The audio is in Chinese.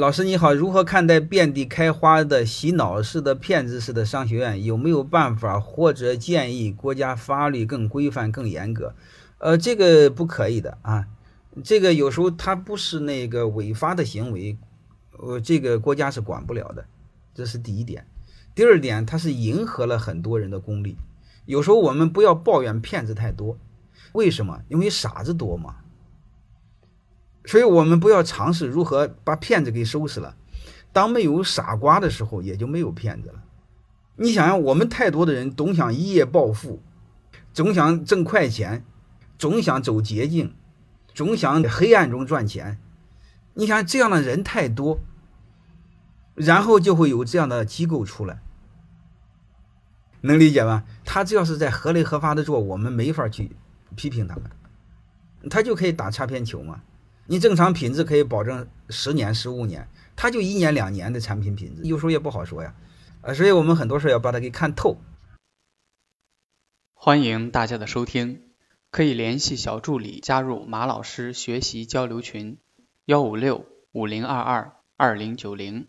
老师你好，如何看待遍地开花的洗脑式的骗子式的商学院？有没有办法或者建议国家法律更规范、更严格？呃，这个不可以的啊，这个有时候它不是那个违法的行为，呃，这个国家是管不了的，这是第一点。第二点，它是迎合了很多人的功利。有时候我们不要抱怨骗子太多，为什么？因为傻子多嘛。所以我们不要尝试如何把骗子给收拾了。当没有傻瓜的时候，也就没有骗子了。你想想，我们太多的人总想一夜暴富，总想挣快钱，总想走捷径，总想黑暗中赚钱。你想这样的人太多，然后就会有这样的机构出来，能理解吧？他只要是在合理合法的做，我们没法去批评他们，他就可以打擦边球嘛。你正常品质可以保证十年、十五年，它就一年两年的产品品质，有时候也不好说呀。呃，所以我们很多事要把它给看透。欢迎大家的收听，可以联系小助理加入马老师学习交流群：幺五六五零二二二零九零。